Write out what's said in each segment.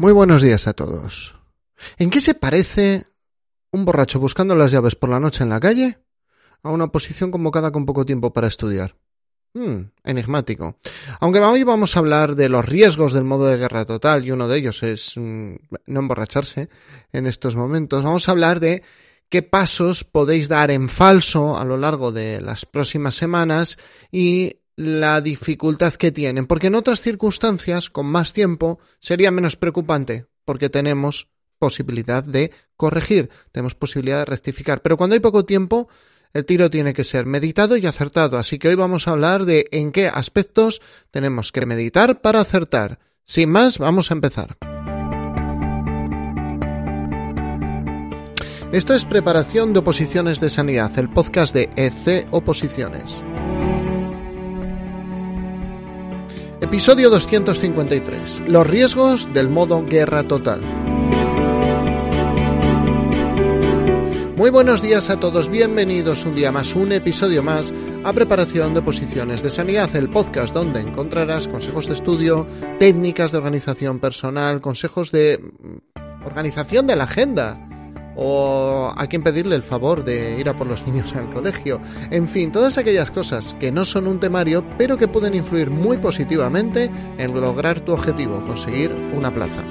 Muy buenos días a todos. ¿En qué se parece un borracho buscando las llaves por la noche en la calle a una oposición convocada con poco tiempo para estudiar? Hmm, enigmático. Aunque hoy vamos a hablar de los riesgos del modo de guerra total y uno de ellos es mm, no emborracharse en estos momentos, vamos a hablar de qué pasos podéis dar en falso a lo largo de las próximas semanas y la dificultad que tienen, porque en otras circunstancias, con más tiempo, sería menos preocupante, porque tenemos posibilidad de corregir, tenemos posibilidad de rectificar, pero cuando hay poco tiempo, el tiro tiene que ser meditado y acertado, así que hoy vamos a hablar de en qué aspectos tenemos que meditar para acertar. Sin más, vamos a empezar. Esto es Preparación de Oposiciones de Sanidad, el podcast de EC Oposiciones. Episodio 253. Los riesgos del modo guerra total. Muy buenos días a todos, bienvenidos un día más, un episodio más a Preparación de Posiciones de Sanidad, el podcast donde encontrarás consejos de estudio, técnicas de organización personal, consejos de mm, organización de la agenda, o a quién pedirle el favor de ir a por los niños al colegio. En fin, todas aquellas cosas que no son un temario, pero que pueden influir muy positivamente en lograr tu objetivo, conseguir una plaza.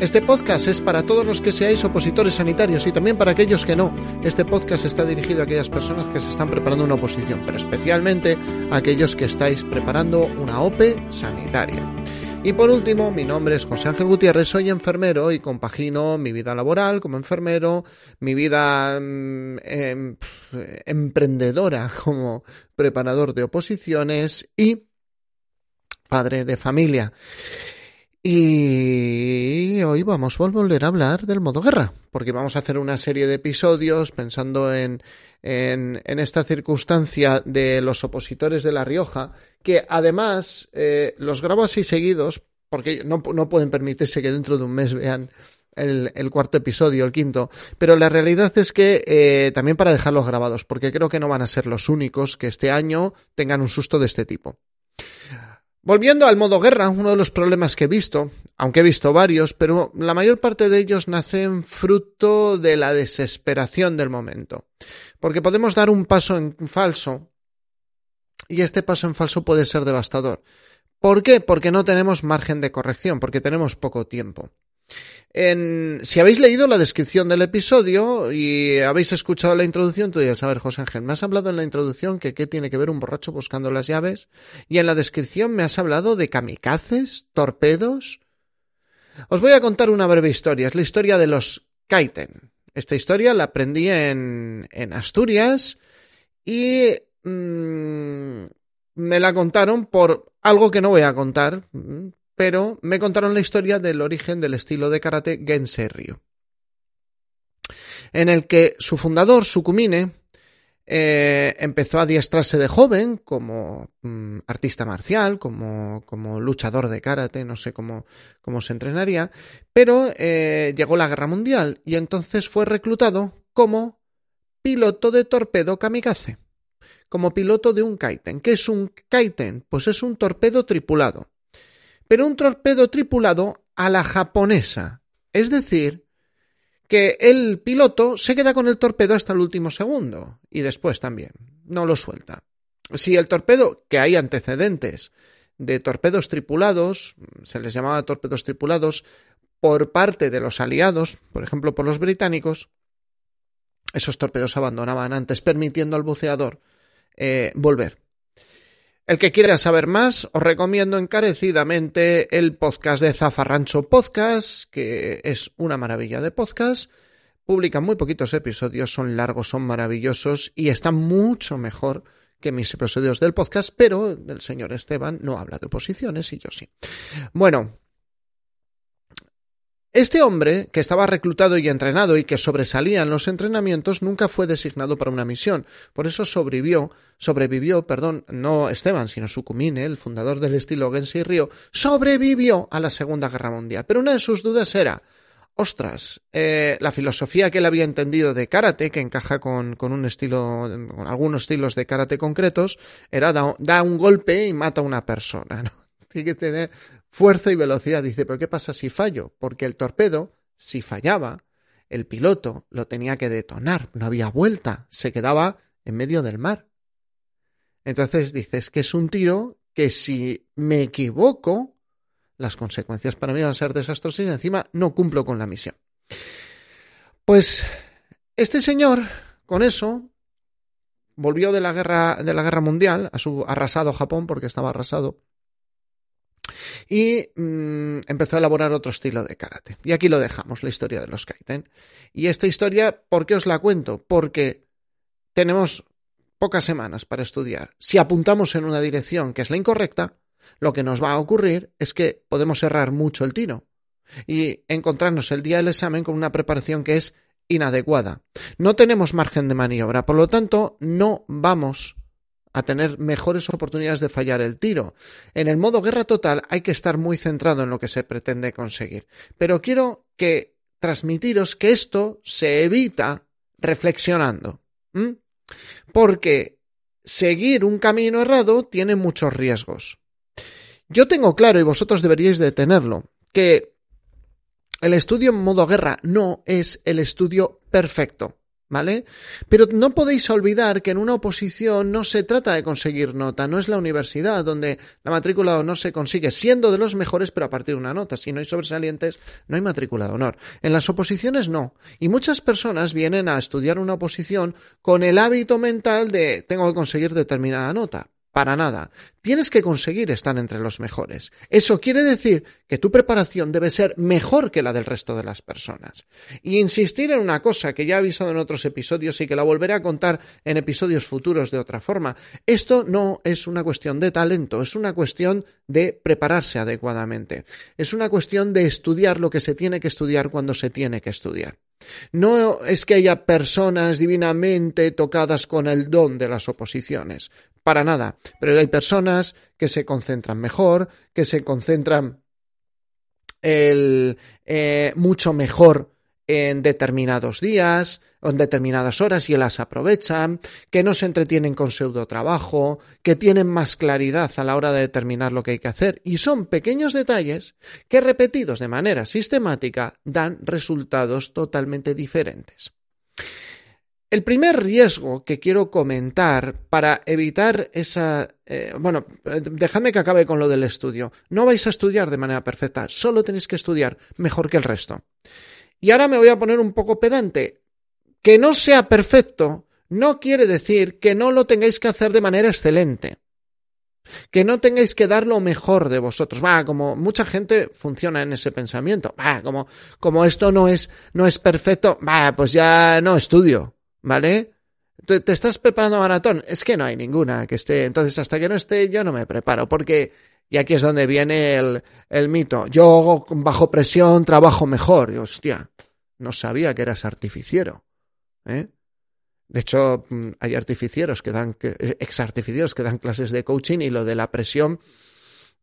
Este podcast es para todos los que seáis opositores sanitarios y también para aquellos que no. Este podcast está dirigido a aquellas personas que se están preparando una oposición, pero especialmente a aquellos que estáis preparando una OPE sanitaria. Y por último, mi nombre es José Ángel Gutiérrez, soy enfermero y compagino mi vida laboral como enfermero, mi vida mm, em, emprendedora como preparador de oposiciones y padre de familia. Y hoy vamos a volver a hablar del modo guerra, porque vamos a hacer una serie de episodios pensando en, en, esta circunstancia de los opositores de La Rioja, que además eh, los grabo así seguidos, porque no, no, pueden permitirse que dentro de un mes vean el, el cuarto episodio, el quinto, pero la realidad es que eh, también para dejarlos grabados, porque creo que no van a ser los únicos que este año tengan un susto de este tipo. Volviendo al modo guerra, uno de los problemas que he visto, aunque he visto varios, pero la mayor parte de ellos nacen fruto de la desesperación del momento. Porque podemos dar un paso en falso y este paso en falso puede ser devastador. ¿Por qué? Porque no tenemos margen de corrección, porque tenemos poco tiempo. En, si habéis leído la descripción del episodio y habéis escuchado la introducción, tú dirás, a José Ángel, me has hablado en la introducción que qué tiene que ver un borracho buscando las llaves y en la descripción me has hablado de kamikazes, torpedos. Os voy a contar una breve historia, es la historia de los Kaiten. Esta historia la aprendí en, en Asturias y mmm, me la contaron por algo que no voy a contar, pero me contaron la historia del origen del estilo de karate Gensei Ryu, en el que su fundador, Sukumine, eh, empezó a adiestrarse de joven como mm, artista marcial, como, como, luchador de karate, no sé cómo, cómo se entrenaría, pero eh, llegó la guerra mundial y entonces fue reclutado como piloto de torpedo kamikaze, como piloto de un kaiten. ¿Qué es un kaiten? Pues es un torpedo tripulado pero un torpedo tripulado a la japonesa. Es decir, que el piloto se queda con el torpedo hasta el último segundo y después también, no lo suelta. Si el torpedo, que hay antecedentes de torpedos tripulados, se les llamaba torpedos tripulados, por parte de los aliados, por ejemplo por los británicos, esos torpedos abandonaban antes, permitiendo al buceador eh, volver. El que quiera saber más, os recomiendo encarecidamente el podcast de Zafarrancho Podcast, que es una maravilla de podcast. Publican muy poquitos episodios, son largos, son maravillosos y están mucho mejor que mis episodios del podcast, pero el señor Esteban no habla de oposiciones y yo sí. Bueno, este hombre, que estaba reclutado y entrenado y que sobresalía en los entrenamientos, nunca fue designado para una misión. Por eso sobrevivió, sobrevivió, perdón, no Esteban, sino Sukumine, el fundador del estilo Gensei Ryo, sobrevivió a la Segunda Guerra Mundial. Pero una de sus dudas era, ostras, eh, la filosofía que él había entendido de karate, que encaja con, con un estilo, con algunos estilos de karate concretos, era da, da un golpe y mata a una persona, ¿no? Tiene que tener fuerza y velocidad. Dice, pero ¿qué pasa si fallo? Porque el torpedo, si fallaba, el piloto lo tenía que detonar, no había vuelta, se quedaba en medio del mar. Entonces dices que es un tiro que si me equivoco, las consecuencias para mí van a ser desastrosas y encima no cumplo con la misión. Pues este señor, con eso, volvió de la guerra, de la guerra mundial a su arrasado Japón, porque estaba arrasado, y mm, empezó a elaborar otro estilo de karate. Y aquí lo dejamos, la historia de los kaiten. Y esta historia, ¿por qué os la cuento? Porque tenemos pocas semanas para estudiar. Si apuntamos en una dirección que es la incorrecta, lo que nos va a ocurrir es que podemos errar mucho el tiro y encontrarnos el día del examen con una preparación que es inadecuada. No tenemos margen de maniobra, por lo tanto, no vamos a tener mejores oportunidades de fallar el tiro. En el modo guerra total hay que estar muy centrado en lo que se pretende conseguir. Pero quiero que transmitiros que esto se evita reflexionando. Porque seguir un camino errado tiene muchos riesgos. Yo tengo claro, y vosotros deberíais de tenerlo, que el estudio en modo guerra no es el estudio perfecto. ¿Vale? Pero no podéis olvidar que en una oposición no se trata de conseguir nota, no es la universidad donde la matrícula de honor se consigue siendo de los mejores pero a partir de una nota. Si no hay sobresalientes, no hay matrícula de honor. En las oposiciones no. Y muchas personas vienen a estudiar una oposición con el hábito mental de tengo que conseguir determinada nota. Para nada. Tienes que conseguir estar entre los mejores. Eso quiere decir que tu preparación debe ser mejor que la del resto de las personas. Y insistir en una cosa que ya he avisado en otros episodios y que la volveré a contar en episodios futuros de otra forma. Esto no es una cuestión de talento, es una cuestión de prepararse adecuadamente. Es una cuestión de estudiar lo que se tiene que estudiar cuando se tiene que estudiar. No es que haya personas divinamente tocadas con el don de las oposiciones, para nada, pero hay personas que se concentran mejor, que se concentran eh, mucho mejor en determinados días o en determinadas horas y las aprovechan, que no se entretienen con pseudo trabajo, que tienen más claridad a la hora de determinar lo que hay que hacer y son pequeños detalles que repetidos de manera sistemática dan resultados totalmente diferentes. El primer riesgo que quiero comentar para evitar esa... Eh, bueno, dejadme que acabe con lo del estudio. No vais a estudiar de manera perfecta, solo tenéis que estudiar mejor que el resto. Y ahora me voy a poner un poco pedante. Que no sea perfecto no quiere decir que no lo tengáis que hacer de manera excelente. Que no tengáis que dar lo mejor de vosotros. Va, como mucha gente funciona en ese pensamiento. Va, como, como esto no es, no es perfecto, va, pues ya no estudio. ¿Vale? Te, te estás preparando maratón. Es que no hay ninguna que esté. Entonces, hasta que no esté, yo no me preparo. Porque y aquí es donde viene el, el mito. Yo bajo presión trabajo mejor. Y, hostia, no sabía que eras artificiero. ¿eh? De hecho, mm, hay artificieros que dan, ex artificieros que dan clases de coaching y lo de la presión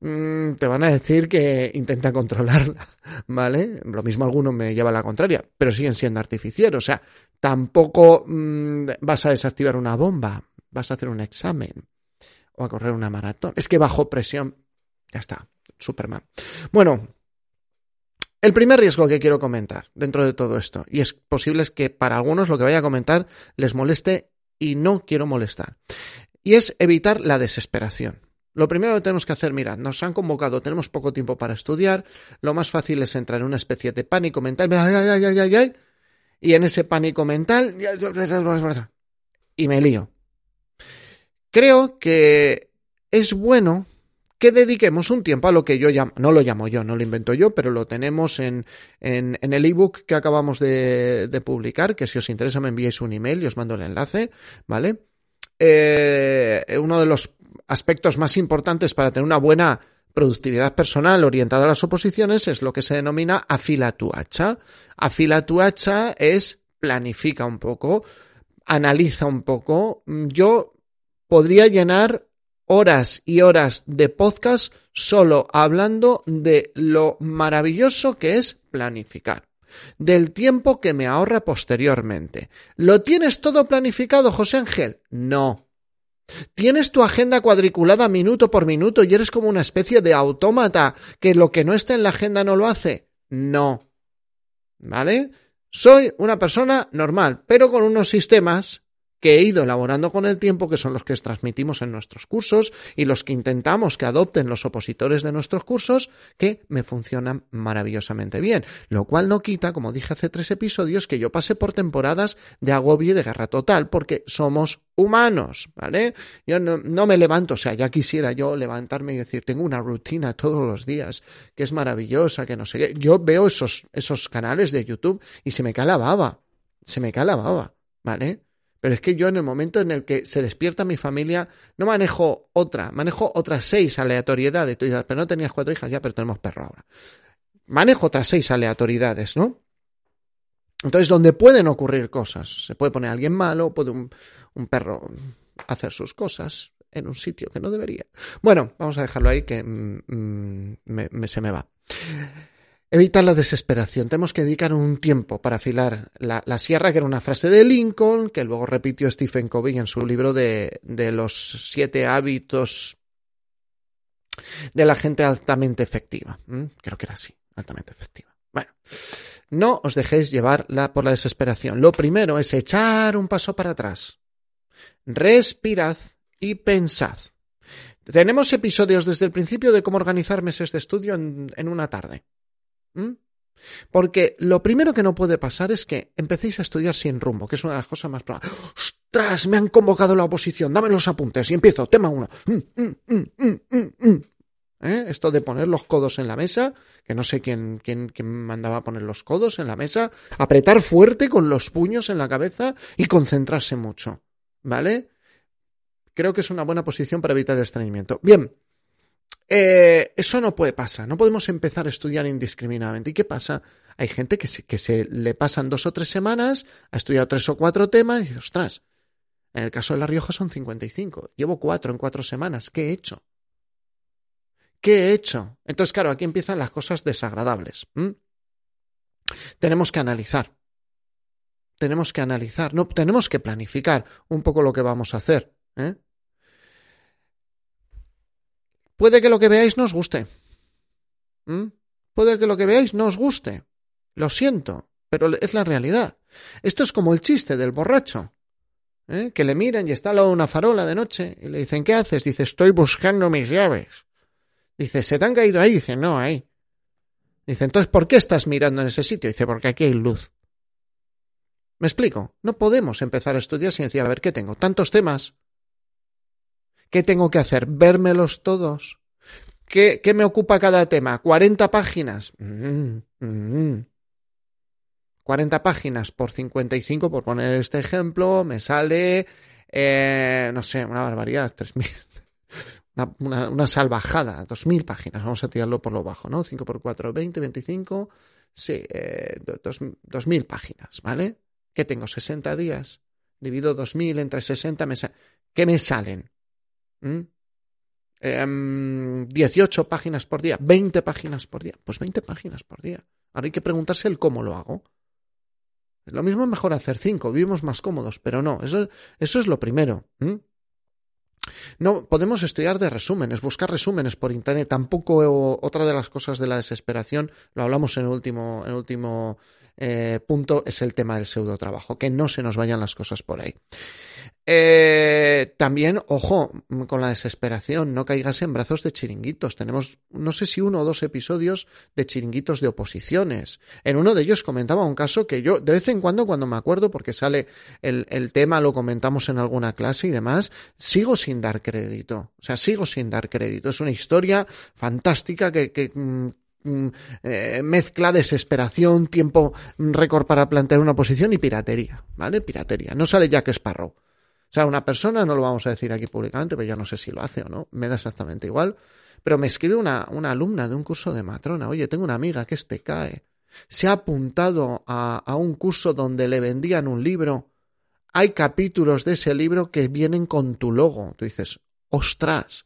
mm, te van a decir que intenta controlarla, ¿vale? Lo mismo alguno me lleva a la contraria, pero siguen siendo artificieros. O sea, tampoco mm, vas a desactivar una bomba, vas a hacer un examen o a correr una maratón. Es que bajo presión ya está, Superman. Bueno, el primer riesgo que quiero comentar dentro de todo esto, y es posible que para algunos lo que vaya a comentar les moleste y no quiero molestar, y es evitar la desesperación. Lo primero que tenemos que hacer, mirad, nos han convocado, tenemos poco tiempo para estudiar, lo más fácil es entrar en una especie de pánico mental, y en ese pánico mental, y me lío. Creo que es bueno que dediquemos un tiempo a lo que yo llamo, no lo llamo yo, no lo invento yo, pero lo tenemos en, en, el ebook que acabamos de, publicar, que si os interesa me enviéis un email y os mando el enlace, ¿vale? Eh, uno de los aspectos más importantes para tener una buena productividad personal orientada a las oposiciones es lo que se denomina afila tu hacha. Afila tu hacha es planifica un poco, analiza un poco. Yo podría llenar horas y horas de podcast solo hablando de lo maravilloso que es planificar, del tiempo que me ahorra posteriormente. ¿Lo tienes todo planificado, José Ángel? No. Tienes tu agenda cuadriculada minuto por minuto y eres como una especie de autómata que lo que no está en la agenda no lo hace. No. ¿Vale? Soy una persona normal, pero con unos sistemas que he ido elaborando con el tiempo, que son los que transmitimos en nuestros cursos y los que intentamos que adopten los opositores de nuestros cursos, que me funcionan maravillosamente bien. Lo cual no quita, como dije hace tres episodios, que yo pase por temporadas de agobio y de guerra total, porque somos humanos, ¿vale? Yo no, me levanto, o sea, ya quisiera yo levantarme y decir, tengo una rutina todos los días, que es maravillosa, que no sé qué. Yo veo esos, esos canales de YouTube y se me cae la baba, se me cae la baba, ¿vale? Pero es que yo en el momento en el que se despierta mi familia, no manejo otra, manejo otras seis aleatoriedades. Tú dices, pero no tenías cuatro hijas, ya, pero tenemos perro ahora. Manejo otras seis aleatoriedades, ¿no? Entonces, donde pueden ocurrir cosas, se puede poner alguien malo, puede un, perro hacer sus cosas en un sitio que no debería. Bueno, vamos a dejarlo ahí que mm, me, me, se me va. Evitar la desesperación. Tenemos que dedicar un tiempo para afilar la, sierra, que era una frase de Lincoln, que luego repitió Stephen Covey en su libro de, los siete hábitos de la gente altamente efectiva. ¿Mm? Creo que era así, altamente efectiva. Bueno, no os dejéis llevar por la desesperación. Lo primero es echar un paso para atrás. Respirad y pensad. Tenemos episodios desde el principio de cómo organizar meses de estudio en una tarde. ¿Mm? Porque lo primero que no puede pasar es que empecéis a estudiar sin rumbo, que es una de las cosas más probables. ¡Ostras! Me han convocado la oposición, dame los apuntes y empiezo. Tema uno. ¿Eh? Esto de poner los codos en la mesa, que no sé quién, quién, quién mandaba a poner los codos en la mesa, apretar fuerte con los puños en la cabeza y concentrarse mucho. ¿Vale? Creo que es una buena posición para evitar el estreñimiento. Bien, eh, eso no puede pasar, no podemos empezar a estudiar indiscriminadamente. ¿Y qué pasa? Hay gente que se, le pasan dos o tres semanas, ha estudiado tres o cuatro temas y dice, ostras, en el caso de La Rioja son 55, llevo cuatro en cuatro semanas, ¿qué he hecho? ¿Qué he hecho? Entonces, claro, aquí empiezan las cosas desagradables. Tenemos que analizar. Tenemos que analizar, no, tenemos que planificar un poco lo que vamos a hacer. ¿eh? Puede que lo que veáis no os guste. ¿Mm? Puede que lo que veáis no os guste. Lo siento, pero es la realidad. Esto es como el chiste del borracho. ¿eh? Que le miran y está al lado de una farola de noche y le dicen, ¿qué haces? Dice, estoy buscando mis llaves. Dice, ¿se te han caído ahí? Dice, no, ahí. Dice, entonces, ¿por qué estás mirando en ese sitio? Dice, porque aquí hay luz. ¿Me explico? No podemos empezar a estudiar sin decir, a ver, ¿qué tengo? Tantos temas. ¿Qué tengo que hacer? ¿Vérmelos todos? ¿Qué, qué me ocupa cada tema? ¿40 páginas? Mm, mm. 40 páginas por 55, por poner este ejemplo, me sale, eh, no sé, una barbaridad, 3.000. Una, una, una, salvajada, 2.000 páginas, vamos a tirarlo por lo bajo, ¿no? 5 por 4, 20, 25, sí, eh, 2.000 páginas, ¿vale? ¿Qué tengo? 60 días. Divido 2.000 entre 60, me ¿qué me salen? ¿Mm? Eh, 18 páginas por día, 20 páginas por día. Pues 20 páginas por día. Ahora hay que preguntarse el cómo lo hago. Lo mismo es mejor hacer 5, vivimos más cómodos, pero no, eso, es lo primero. ¿Mm? No, podemos estudiar de resúmenes, buscar resúmenes por internet. Tampoco otra de las cosas de la desesperación, lo hablamos en el último, en último eh, punto, es el tema del pseudo trabajo, que no se nos vayan las cosas por ahí. Eh, también, ojo, con la desesperación, no caigas en brazos de chiringuitos. Tenemos, no sé si uno o dos episodios de chiringuitos de oposiciones. En uno de ellos comentaba un caso que yo, de vez en cuando, cuando me acuerdo, porque sale el, el tema, lo comentamos en alguna clase y demás, sigo sin dar crédito. O sea, sigo sin dar crédito. Es una historia fantástica que, que eh, mezcla desesperación, tiempo récord para plantear una posición y piratería, ¿vale? Piratería. No sale Jack Sparrow. O sea, una persona, no lo vamos a decir aquí públicamente, pero ya no sé si lo hace o no, me da exactamente igual. Pero me escribe una, una alumna de un curso de matrona, oye, tengo una amiga que este cae. Se ha apuntado a, a un curso donde le vendían un libro. Hay capítulos de ese libro que vienen con tu logo. Tú dices, ostras.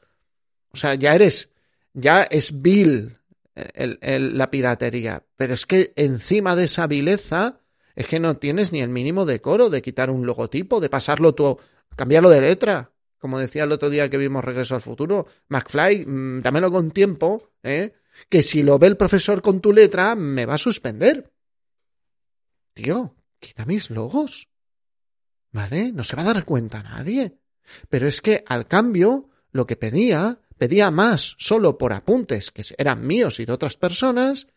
O sea, ya eres, ya es vil el, el, la piratería. Pero es que encima de esa vileza es que no tienes ni el mínimo decoro de quitar un logotipo, de pasarlo tú cambiarlo de letra. como decía el otro día que vimos Regreso al Futuro, McFly, mm, dámelo con tiempo, ¿eh? que si lo ve el profesor con tu letra, me va a suspender. Tío, quita mis logos. ¿Vale? No se va a dar cuenta nadie. Pero es que, al cambio, lo que pedía, pedía más solo por apuntes que eran míos y de otras personas,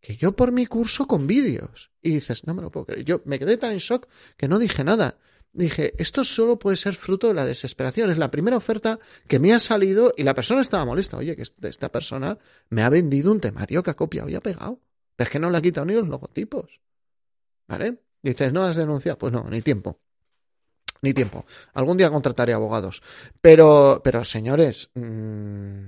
que yo por mi curso con vídeos. Y dices, no me lo puedo creer. Yo me quedé tan en shock que no dije nada. Dije, esto solo puede ser fruto de la desesperación. Es la primera oferta que me ha salido y la persona estaba molesta. Oye, que esta persona me ha vendido un temario que ha copiado y ha pegado. es que no le ha quitado ni los logotipos. ¿Vale? Dices, ¿no has denunciado? Pues no, ni tiempo. Ni tiempo. Algún día contrataré abogados. Pero, pero señores, mm,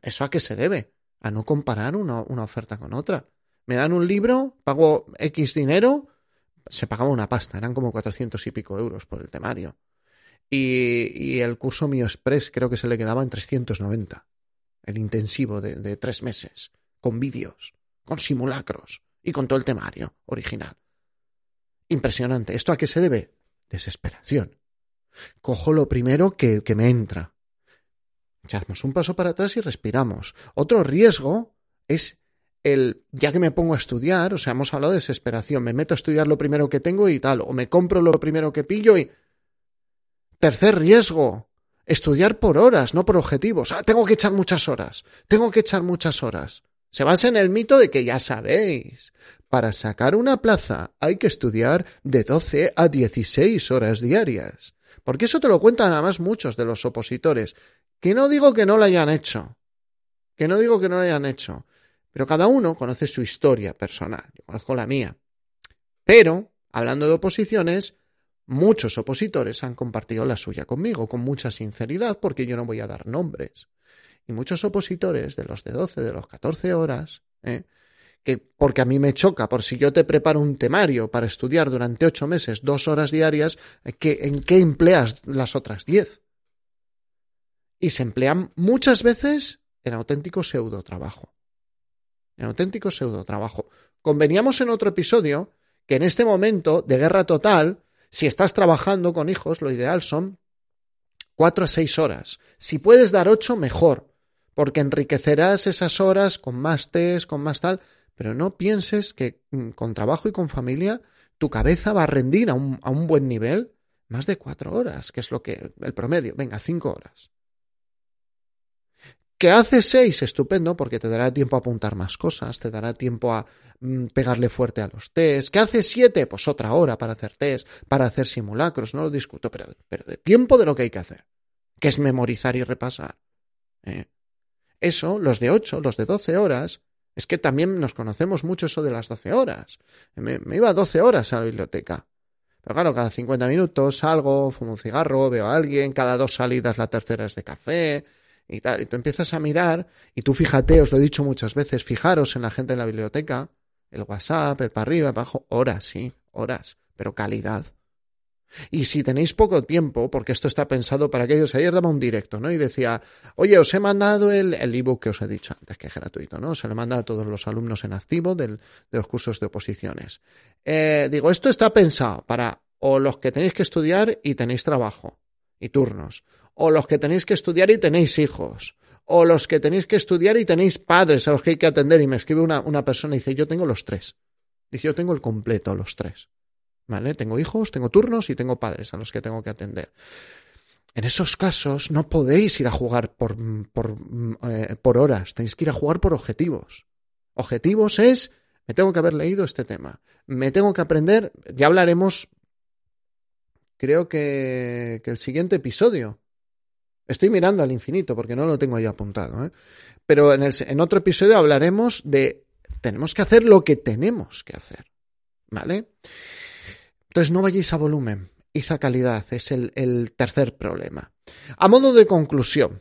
¿eso a qué se debe? A no comparar una, una oferta con otra me dan un libro, pago X dinero, se pagaba una pasta, eran como 400 y pico euros por el temario. Y, el curso mío express creo que se le quedaba en 390, el intensivo de, de tres meses, con vídeos, con simulacros y con todo el temario original. Impresionante. ¿Esto a qué se debe? Desesperación. Cojo lo primero que, que me entra. Echamos un paso para atrás y respiramos. Otro riesgo es el ya que me pongo a estudiar, o sea, hemos hablado de desesperación, me meto a estudiar lo primero que tengo y tal, o me compro lo primero que pillo y... Tercer riesgo, estudiar por horas, no por objetivos. Ah, tengo que echar muchas horas, tengo que echar muchas horas. Se basa en el mito de que ya sabéis, para sacar una plaza hay que estudiar de 12 a 16 horas diarias. Porque eso te lo cuentan además muchos de los opositores. Que no digo que no lo hayan hecho. Que no digo que no lo hayan hecho. Pero cada uno conoce su historia personal. Yo conozco la mía. Pero, hablando de oposiciones, muchos opositores han compartido la suya conmigo con mucha sinceridad porque yo no voy a dar nombres. Y muchos opositores de los de 12, de los 14 horas, ¿eh? que porque a mí me choca, por si yo te preparo un temario para estudiar durante ocho meses, dos horas diarias, ¿en qué empleas las otras diez? Y se emplean muchas veces en auténtico pseudo trabajo en auténtico pseudo trabajo. Conveníamos en otro episodio que en este momento de guerra total, si estás trabajando con hijos, lo ideal son cuatro a seis horas. Si puedes dar ocho, mejor, porque enriquecerás esas horas con más test, con más tal, pero no pienses que mm, con trabajo y con familia tu cabeza va a rendir a un, a un buen nivel más de cuatro horas, que es lo que el promedio. Venga, cinco horas. ¿Que hace seis? Estupendo, porque te dará tiempo a apuntar más cosas, te dará tiempo a mm, pegarle fuerte a los test. ¿Que hace siete? Pues otra hora para hacer test, para hacer simulacros, no lo discuto, pero, pero de tiempo de lo que hay que hacer, que es memorizar y repasar. ¿eh? Eso, los de ocho, los de doce horas, es que también nos conocemos mucho eso de las doce horas. Me, me iba doce horas a la biblioteca. Pero claro, cada cincuenta minutos salgo, fumo un cigarro, veo a alguien, cada dos salidas la tercera es de café, y tal. Y tú empiezas a mirar, y tú fíjate, os lo he dicho muchas veces, fijaros en la gente en la biblioteca, el WhatsApp, el para arriba, para abajo, horas, sí, horas, pero calidad. Y si tenéis poco tiempo, porque esto está pensado para aquellos, ayer daba un directo, ¿no? Y decía, oye, os he mandado el, el ebook que os he dicho antes, que es gratuito, ¿no? Se lo manda a todos los alumnos en activo del, de los cursos de oposiciones. Eh, digo, esto está pensado para o los que tenéis que estudiar y tenéis trabajo y turnos, o los que tenéis que estudiar y tenéis hijos, o los que tenéis que estudiar y tenéis padres a los que hay que atender. Y me escribe una, una persona y dice, yo tengo los tres. Dice, yo tengo el completo, los tres. ¿Vale? Tengo hijos, tengo turnos y tengo padres a los que tengo que atender. En esos casos no podéis ir a jugar por, por, eh, horas, tenéis que ir a jugar por objetivos. Objetivos es, me tengo que haber leído este tema, me tengo que aprender, ya hablaremos, creo que el siguiente episodio Estoy mirando al infinito porque no lo tengo ahí apuntado. ¿eh? Pero en, otro episodio hablaremos de tenemos que hacer lo que tenemos que hacer. ¿Vale? Entonces no vayáis a volumen, id calidad, es el, el tercer problema. A modo de conclusión,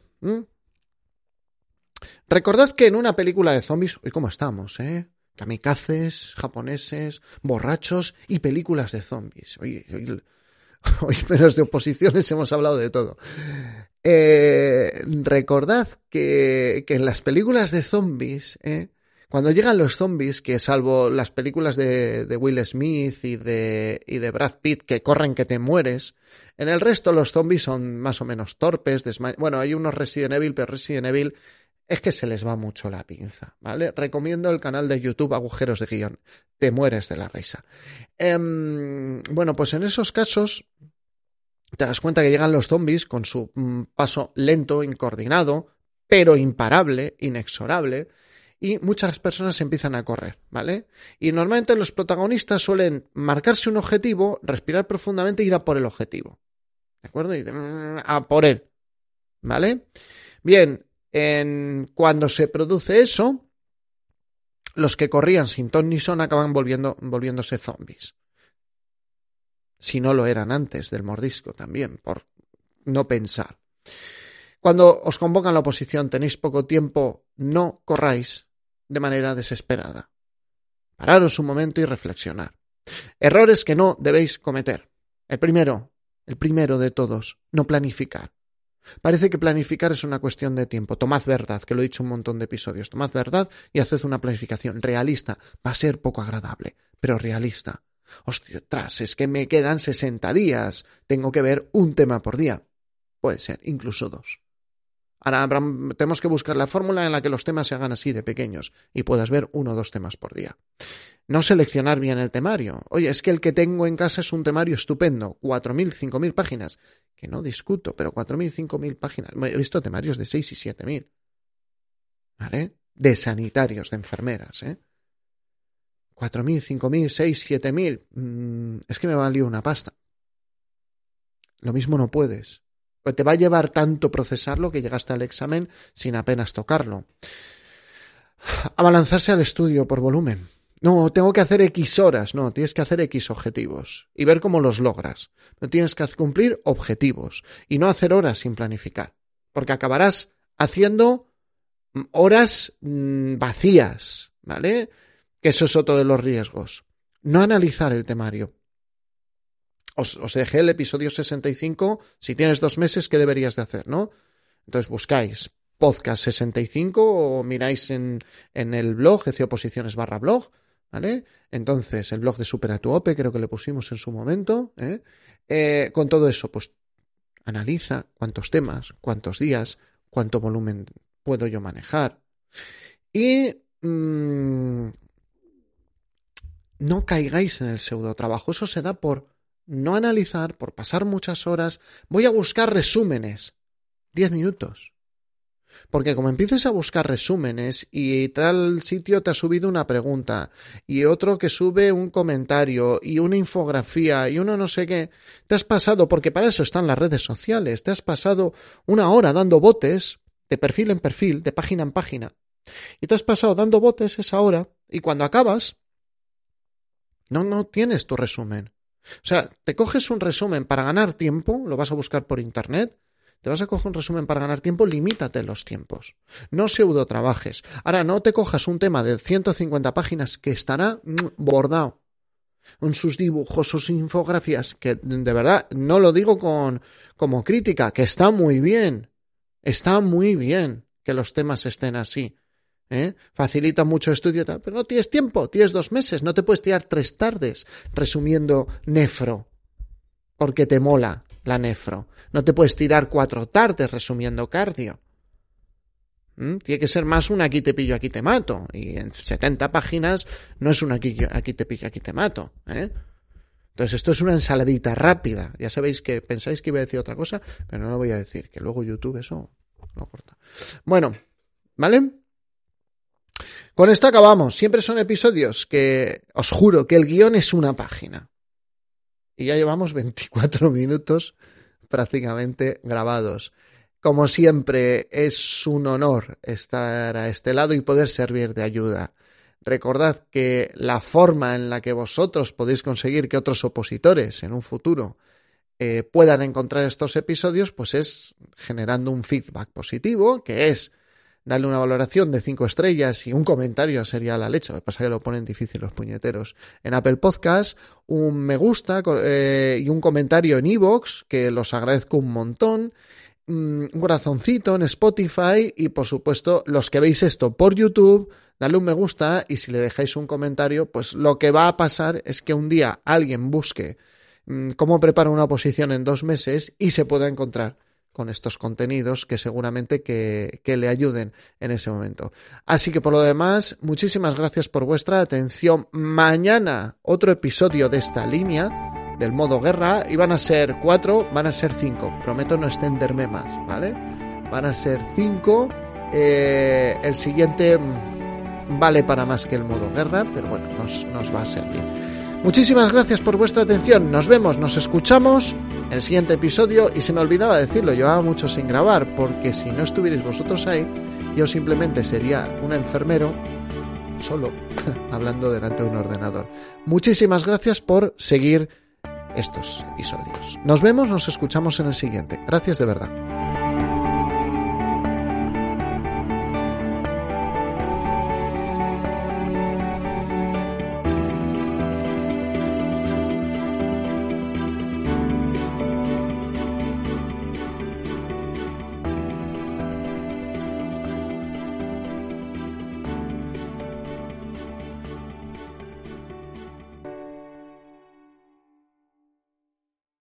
recordad que en una película de zombies, hoy cómo estamos, ¿eh? Kamikazes, japoneses, borrachos y películas de zombies. Hoy, hoy, hoy menos de oposiciones hemos hablado de todo. Eh, recordad que, que, en las películas de zombies, eh, Cuando llegan los zombies, que salvo las películas de, de Will Smith y de, y de Brad Pitt que corren que te mueres, en el resto los zombies son más o menos torpes, bueno, hay unos Resident Evil, pero Resident Evil es que se les va mucho la pinza, ¿vale? Recomiendo el canal de YouTube Agujeros de Guión. Te mueres de la risa. Em, bueno, pues en esos casos te das cuenta que llegan los zombies con su mm, paso lento, incoordinado, pero imparable, inexorable, y muchas personas empiezan a correr, ¿vale? Y normalmente los protagonistas suelen marcarse un objetivo, respirar profundamente e ir a por el objetivo. ¿De acuerdo? Y mm, a por él. ¿Vale? Bien, en, cuando se produce eso, los que corrían sin ton ni son acaban volviendo, volviéndose zombies. Si no lo eran antes del mordisco también, por no pensar. Cuando os convocan la oposición, tenéis poco tiempo, no corráis de manera desesperada. Pararos un momento y reflexionar. Errores que no debéis cometer. El primero, el primero de todos, no planificar. Parece que planificar es una cuestión de tiempo. Tomad verdad, que lo he dicho un montón de episodios. Tomad verdad y haced una planificación realista. Va a ser poco agradable, pero realista. Ostras, es que me quedan 60 días. Tengo que ver un tema por día. Puede ser, incluso dos. Ahora tenemos que buscar la fórmula en la que los temas se hagan así de pequeños y puedas ver uno o dos temas por día. No seleccionar bien el temario. Oye, es que el que tengo en casa es un temario estupendo, cuatro mil, cinco mil páginas, que no discuto, pero cuatro mil, cinco mil páginas. He visto temarios de seis y siete mil. ¿Vale? De sanitarios, de enfermeras, ¿eh? Cuatro mil, cinco mil, seis, siete mil. Mm, es que me valió una pasta. Lo mismo no puedes. Pues te va a llevar tanto procesarlo que llegaste al examen sin apenas tocarlo. Abalanzarse al estudio por volumen. No, tengo que hacer X horas. No, tienes que hacer X objetivos y ver cómo los logras. No tienes que cumplir objetivos y no hacer horas sin planificar. Porque acabarás haciendo horas mm, vacías, ¿vale? Que eso es otro de los riesgos. No analizar el temario. Os, dejé el episodio 65. Si tienes dos meses, ¿qué deberías de hacer, no? Entonces buscáis podcast 65 o miráis en, en el blog, Oposiciones barra blog, ¿vale? Entonces, el blog de Supera tu OPE, creo que le pusimos en su momento, ¿eh? Eh, con todo eso, pues analiza cuántos temas, cuántos días, cuánto volumen puedo yo manejar. Y mm, no caigáis en el pseudo trabajo. Eso se da por no analizar, por pasar muchas horas. Voy a buscar resúmenes. Diez minutos. Porque como empieces a buscar resúmenes y tal sitio te ha subido una pregunta y otro que sube un comentario y una infografía y uno no sé qué, te has pasado, porque para eso están las redes sociales, te has pasado una hora dando botes de perfil en perfil, de página en página. Y te has pasado dando botes esa hora y cuando acabas, no, no tienes tu resumen. O sea, te coges un resumen para ganar tiempo, lo vas a buscar por internet, te vas a coger un resumen para ganar tiempo, limítate los tiempos. No pseudo trabajes. Ahora, no te cojas un tema de 150 páginas que estará mm, bordado en sus dibujos, sus infografías, que de verdad no lo digo con como crítica, que está muy bien. Está muy bien que los temas estén así. ¿Eh? Facilita mucho estudio, pero no tienes tiempo, tienes dos meses, no te puedes tirar tres tardes resumiendo nefro, porque te mola la nefro. No te puedes tirar cuatro tardes resumiendo cardio. ¿Mm? Tiene que ser más un aquí te pillo, aquí te mato. Y en 70 páginas no es un aquí, aquí te pillo, aquí te mato. ¿eh? Entonces esto es una ensaladita rápida. Ya sabéis que pensáis que iba a decir otra cosa, pero no lo voy a decir, que luego YouTube eso lo corta. Bueno, ¿vale? Con esto acabamos. Siempre son episodios que os juro que el guion es una página. Y ya llevamos 24 minutos prácticamente grabados. Como siempre, es un honor estar a este lado y poder servir de ayuda. Recordad que la forma en la que vosotros podéis conseguir que otros opositores en un futuro eh, puedan encontrar estos episodios, pues es generando un feedback positivo, que es darle una valoración de cinco estrellas y un comentario sería la leche. Lo que pasa es que lo ponen difícil los puñeteros. En Apple Podcast, un me gusta eh, y un comentario en iVoox, que los agradezco un montón. Mm, un corazoncito en Spotify y por supuesto los que veis esto por YouTube, Dale un me gusta y si le dejáis un comentario, pues lo que va a pasar es que un día alguien busque mm, cómo preparar una oposición en dos meses y se pueda encontrar con estos contenidos que seguramente que, que, le ayuden en ese momento. Así que por lo demás, muchísimas gracias por vuestra atención. Mañana otro episodio de esta línea del modo guerra. Iban a ser cuatro, van a ser cinco. Prometo no extenderme más, ¿vale? Van a ser cinco. Eh, el siguiente vale para más que el modo guerra, pero bueno, nos, nos va a servir. Muchísimas gracias por vuestra atención. Nos vemos, nos escuchamos en el siguiente episodio. Y se me olvidaba decirlo, llevaba mucho sin grabar, porque si no estuvierais vosotros ahí, yo simplemente sería un enfermero solo hablando delante de un ordenador. Muchísimas gracias por seguir estos episodios. Nos vemos, nos escuchamos en el siguiente. Gracias de verdad.